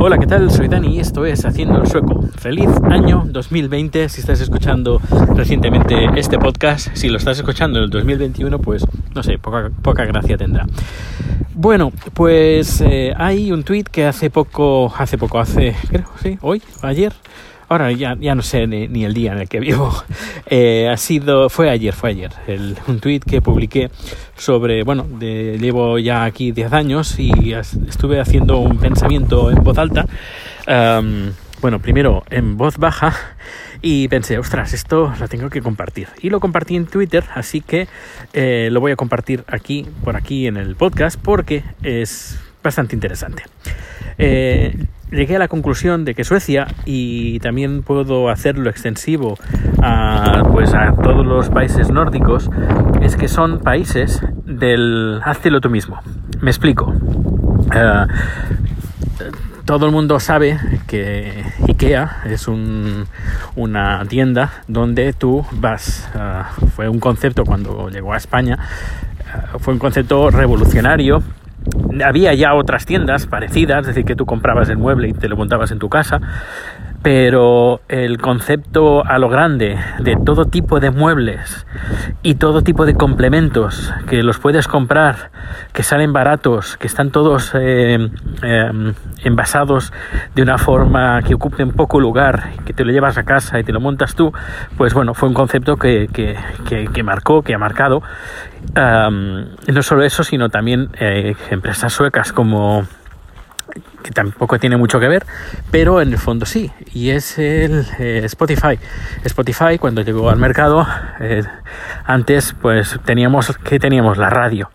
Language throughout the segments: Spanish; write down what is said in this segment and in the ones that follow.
Hola, ¿qué tal? Soy Dani y esto es Haciendo el Sueco. Feliz año 2020 si estás escuchando recientemente este podcast. Si lo estás escuchando en el 2021, pues no sé, poca, gracia tendrá. Bueno, pues eh, hay un tweet que hace poco, hace poco, hace, creo, sí, hoy, ayer, ahora ya, ya no sé ni, el día en el que vivo, eh, ha sido, fue ayer, fue ayer, un tweet que publiqué sobre, bueno, llevo ya aquí 10 años y estuve haciendo un pensamiento en voz alta, bueno, primero en voz baja y pensé, ostras, esto lo tengo que compartir. Y lo compartí en Twitter, así que eh, lo voy a compartir aquí, por aquí en el podcast, porque es bastante interesante. Eh, llegué a la conclusión de que Suecia, y también puedo hacerlo extensivo a, pues a todos los países nórdicos, es que son países del hazlo tú mismo. Me explico. Eh, todo el mundo sabe que IKEA es una tienda donde tú vas. Eh, fue un concepto cuando llegó a España, eh, fue un concepto revolucionario había ya otras tiendas parecidas, es decir, que tú comprabas el mueble y te lo montabas en tu casa, pero el concepto a lo grande de todo tipo de muebles y todo tipo de complementos que los puedes comprar, que salen baratos, que están todos eh, eh, envasados de una forma que ocupen poco lugar, que te lo llevas a casa y te lo montas tú, pues bueno, fue un concepto que, que, marcó, que ha marcado. no solo eso, sino también eh, empresas suecas como que tampoco tiene mucho que ver, pero en el fondo sí, y es el eh, Spotify. Spotify cuando llegó al mercado, eh, antes pues teníamos que teníamos la radio.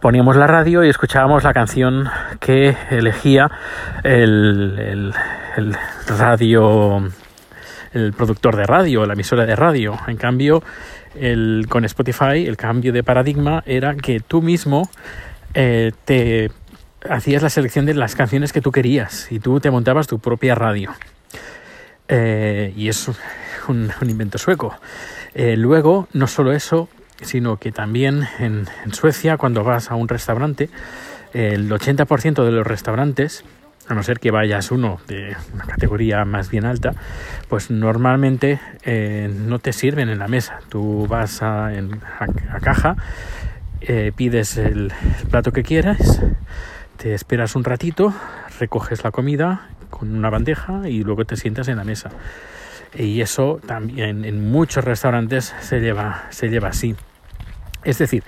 Poníamos la radio y escuchábamos la canción que elegía el, radio, el productor de radio, la emisora de radio. En cambio, con Spotify el cambio de paradigma era que tú mismo eh, te hacías la selección de las canciones que tú querías y tú te montabas tu propia radio. Eh, y es un, invento sueco. Eh, luego, no solo eso, sino que también en, Suecia, cuando vas a un restaurante, el 80% de los restaurantes, a no ser que vayas uno de una categoría más bien alta, pues normalmente eh, no te sirven en la mesa. Tú vas a, a caja, pides el plato que quieras te esperas un ratito, recoges la comida con una bandeja y luego te sientas en la mesa. Y eso también en muchos restaurantes se lleva, se lleva así. Es decir,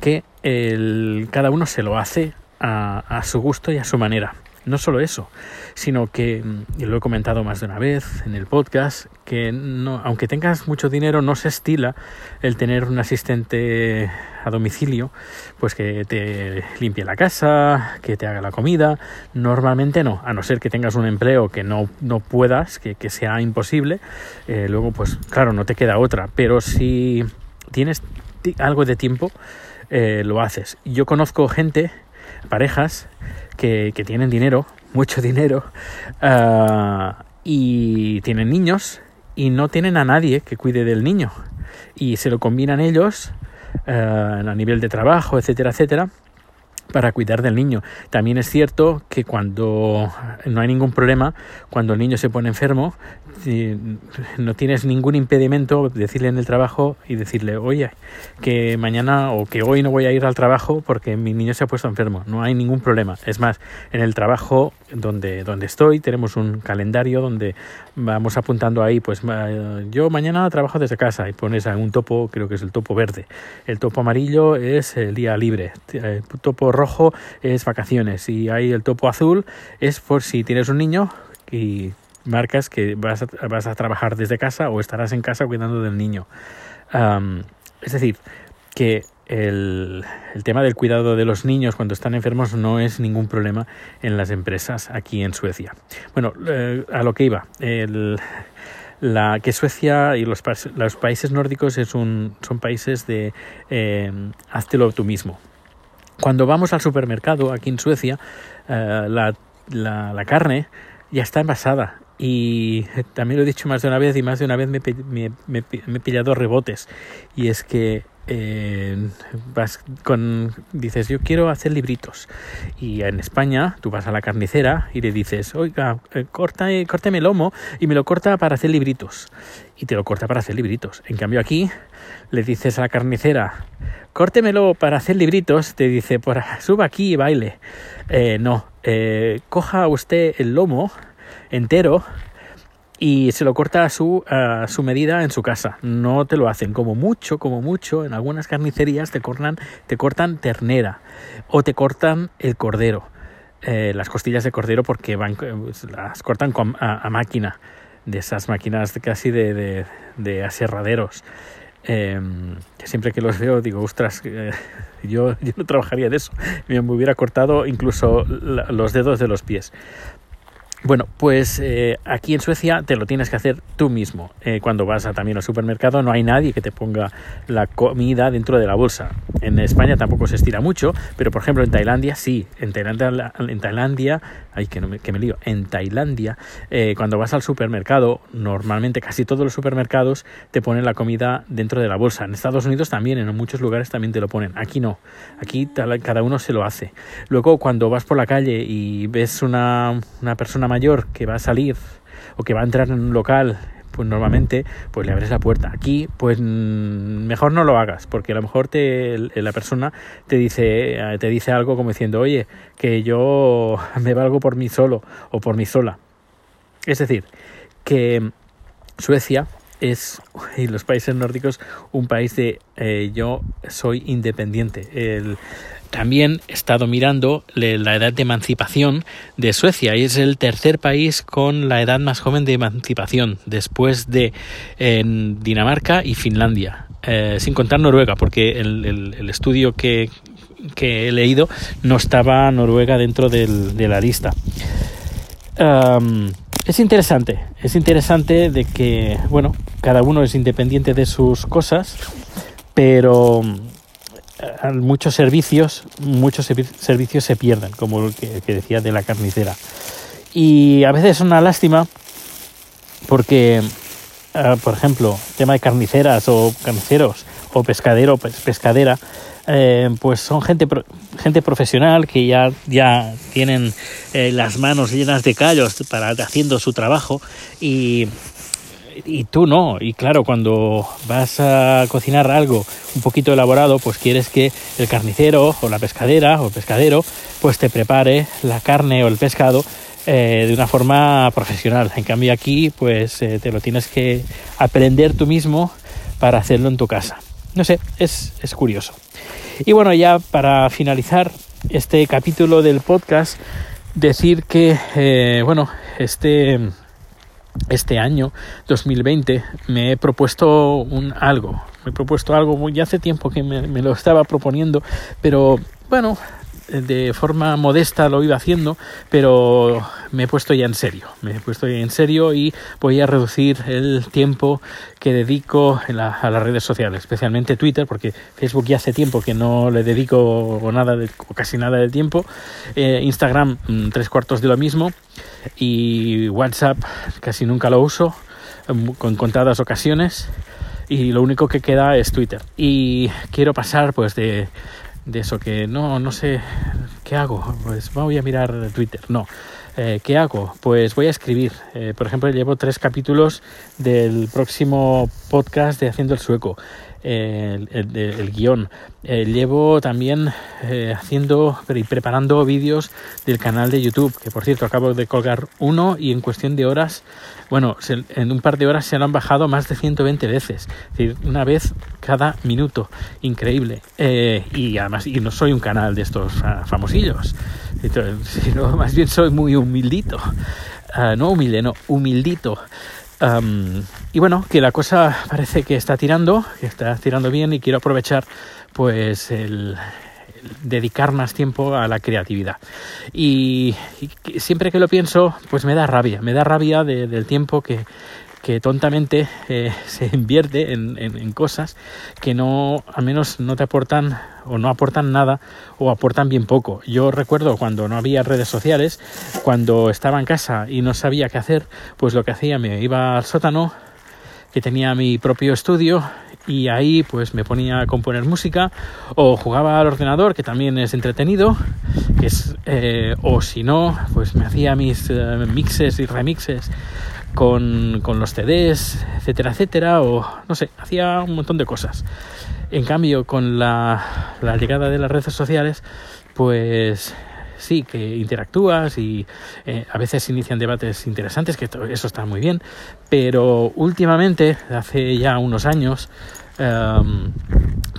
que el, cada uno se lo hace a, a su gusto y a su manera. No solo eso, sino que, mm, y lo he comentado más de una vez en el podcast, que no, aunque tengas mucho dinero, no se estila el tener un asistente a domicilio, pues que te limpie la casa, que te haga la comida. Normalmente no, a no ser que tengas un empleo que no, no puedas, que, que sea imposible. Eh, luego, pues claro, no te queda otra. Pero si tienes algo de tiempo, eh, lo haces. Yo conozco gente, parejas, que, tienen dinero, mucho dinero, ah, y tienen niños y no tienen a nadie que cuide del niño. Y se lo combinan ellos ah, a nivel de trabajo, etcétera, etcétera para cuidar del niño. También es cierto que cuando no hay ningún problema, cuando el niño se pone enfermo, no tienes ningún impedimento decirle en el trabajo y decirle, oye, que mañana o que hoy no voy a ir al trabajo porque mi niño se ha puesto enfermo. No hay ningún problema. Es más, en el trabajo donde, donde estoy tenemos un calendario donde vamos apuntando ahí, pues yo mañana trabajo desde casa y pones un topo, creo que es el topo verde. El topo amarillo es el día libre. El topo rojo es vacaciones y ahí el topo azul es por si tienes un niño y marcas que vas a, vas a trabajar desde casa o estarás en casa cuidando del niño. es decir, que el, tema del cuidado de los niños cuando están enfermos no es ningún problema en las empresas aquí en Suecia. Bueno, eh, a lo que iba, que Suecia y los, países nórdicos son países de eh, háztelo tú mismo. Cuando vamos al supermercado aquí en Suecia, eh, la, la, carne ya está envasada y también lo he dicho más de una vez y más de una vez me, me, he pillado rebotes. Y es que eh, vas con, dices, yo quiero hacer libritos. Y en España tú vas a la carnicera y le dices, oiga, eh, corta, eh, córteme el lomo y me lo corta para hacer libritos. Y te lo corta para hacer libritos. En cambio aquí le dices a la carnicera, córtemelo para hacer libritos, te dice, por, suba aquí y baile. no, coja usted el lomo entero y se lo corta a su, a su medida en su casa. No te lo hacen. Como mucho, como mucho, en algunas carnicerías te cortan, te cortan ternera o te cortan el cordero. Eh, las costillas de cordero porque van, las cortan con, a, máquina, de esas máquinas casi de, de, de aserraderos. Em, siempre que los veo digo, ostras, eh, yo, yo, no trabajaría de eso. Me hubiera cortado incluso los dedos de los pies. Bueno, pues eh, aquí en Suecia te lo tienes que hacer tú mismo. Eh, cuando vas a, también al supermercado no hay nadie que te ponga la comida dentro de la bolsa. En España tampoco se estira mucho, pero por ejemplo en Tailandia sí. En Tailandia, en Tailandia ay que, no me, que me lío, en Tailandia eh, cuando vas al supermercado, normalmente casi todos los supermercados te ponen la comida dentro de la bolsa. En Estados Unidos también, en muchos lugares también te lo ponen. Aquí no. Aquí cada uno se lo hace. Luego cuando vas por la calle y ves una, una persona mayor que va a salir o que va a entrar en un local pues normalmente pues le abres la puerta. Aquí pues mm, mejor no lo hagas porque a lo mejor te, la persona te dice, eh, te dice algo como diciendo oye que yo me valgo por mí solo o por mí sola. Es decir, que Suecia es, y los países nórdicos, un país de eh, yo soy independiente. También he estado mirando la edad de emancipación de Suecia y es el tercer país con la edad más joven de emancipación después de Dinamarca y Finlandia, eh, sin contar Noruega, porque el, estudio que, he leído no estaba Noruega dentro de la lista. es interesante, es interesante de que, bueno, cada uno es independiente de sus cosas, pero muchos servicios, muchos servicios se pierden, como lo que, decía de la carnicera. Y a veces es una lástima porque, ah, por ejemplo, tema de carniceras o carniceros o pescadero, pescadera, eh, pues son gente, gente profesional que ya, ya tienen eh, las manos llenas de callos para haciendo su trabajo y y tú no. Y claro, cuando vas a cocinar algo un poquito elaborado, pues quieres que el carnicero o la pescadera o el pescadero pues te prepare la carne o el pescado eh, de una forma profesional. En cambio aquí pues eh, te lo tienes que aprender tú mismo para hacerlo en tu casa. No sé, es, es curioso. Y bueno, ya para finalizar este capítulo del podcast, decir que, eh, bueno, este este año 2020 me he propuesto un algo. Me he propuesto algo muy hace tiempo que me, lo estaba proponiendo pero bueno de forma modesta lo iba haciendo, pero me he puesto ya en serio, me he puesto ya en serio y voy a reducir el tiempo que dedico a las redes sociales, especialmente Twitter, porque Facebook ya hace tiempo que no le dedico nada de, casi nada del tiempo, eh, Instagram mm, tres cuartos de lo mismo y WhatsApp casi nunca lo uso, em, con contadas ocasiones y lo único que queda es Twitter y quiero pasar pues de de eso, que no, no sé, ¿qué hago? Pues voy a mirar Twitter, no. Eh, ¿Qué hago? Pues voy a escribir. Eh, por ejemplo, llevo tres capítulos del próximo podcast de Haciendo el Sueco el, guion. Eh, llevo también haciendo y preparando vídeos del canal de YouTube, que por cierto acabo de colgar uno y en cuestión de horas, bueno, en un par de horas se lo han bajado más de 120 veces, es decir, una vez cada minuto, increíble. Eh, y además, y no soy un canal de estos ah, famosillos, sino más bien soy muy humildito. Ah, no humilde, no, humildito y bueno, que la cosa parece que está tirando, que está tirando bien y quiero aprovechar pues el, dedicar más tiempo a la creatividad. Y, siempre que lo pienso, pues me da rabia, me da rabia del tiempo que, que tontamente eh, se invierte en, cosas que no, al menos no te aportan o no aportan nada o aportan bien poco. Yo recuerdo cuando no había redes sociales, cuando estaba en casa y no sabía qué hacer, pues lo que hacía me iba al sótano, que tenía mi propio estudio y ahí pues me ponía a componer música o jugaba al ordenador que también es entretenido que es eh, o si no pues me hacía mis eh, mixes y remixes con, con los CDs etcétera etcétera o no sé hacía un montón de cosas. En cambio con la, la llegada de las redes sociales pues sí, que interactúas y eh, a veces inician debates interesantes, que eso está muy bien, pero últimamente, hace ya unos años, em,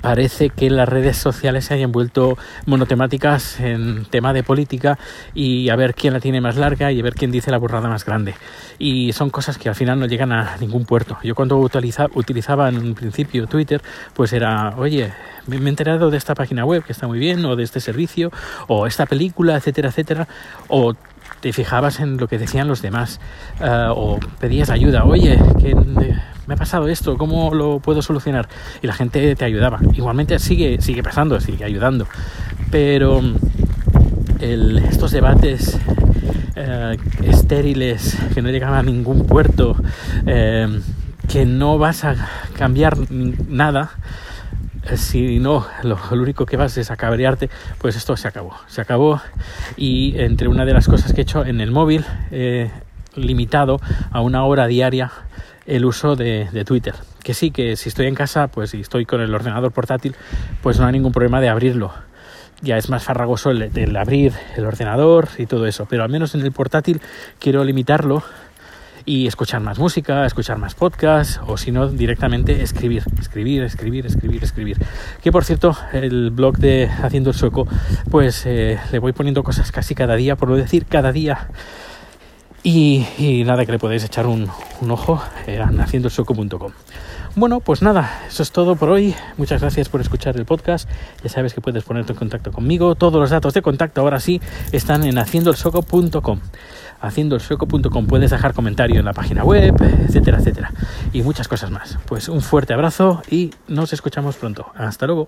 parece que las redes sociales se hayan vuelto monotemáticas en tema de política y a ver quién la tiene más larga y a ver quién dice la burrada más grande. Y son cosas que al final no llegan a ningún puerto. Yo cuando utilizaba en un principio Twitter, pues era, oye, me he enterado de esta página web que está muy bien, o de este servicio, o esta película, etcétera, etcétera, o te fijabas en lo que decían los demás, eh, o pedías ayuda, oye, que me ha pasado esto, ¿cómo lo puedo solucionar? Y la gente te ayudaba. Igualmente sigue, sigue pasando, sigue ayudando. Pero estos debates eh, estériles que no llegaban a ningún puerto, eh, que no vas a cambiar nada, eh, si no, lo, único que vas es a cabrearte, pues esto se acabó. Se acabó y entre una de las cosas que he hecho en el móvil, limitado a una hora diaria el uso de, Twitter. Que sí, que si estoy en casa, pues si estoy con el ordenador portátil, pues no hay ningún problema de abrirlo. Ya es más farragoso el, abrir el ordenador y todo eso, pero al menos en el portátil quiero limitarlo y escuchar más música, escuchar más podcasts o si no directamente escribir, escribir, escribir, escribir, escribir. Que por cierto, el blog de Haciendo el Sueco, pues eh, le voy poniendo cosas casi cada día, por no decir cada día y, nada, que le podéis echar un, ojo eh, en haciendoelsoco.com. Bueno, pues nada, eso es todo por hoy. Muchas gracias por escuchar el podcast. Ya sabes que puedes ponerte en contacto conmigo. Todos los datos de contacto ahora sí están en haciendoelsoco.com. Haciendoelsoco.com puedes dejar comentario en la página web, etcétera, etcétera. Y muchas cosas más. Pues un fuerte abrazo y nos escuchamos pronto. Hasta luego.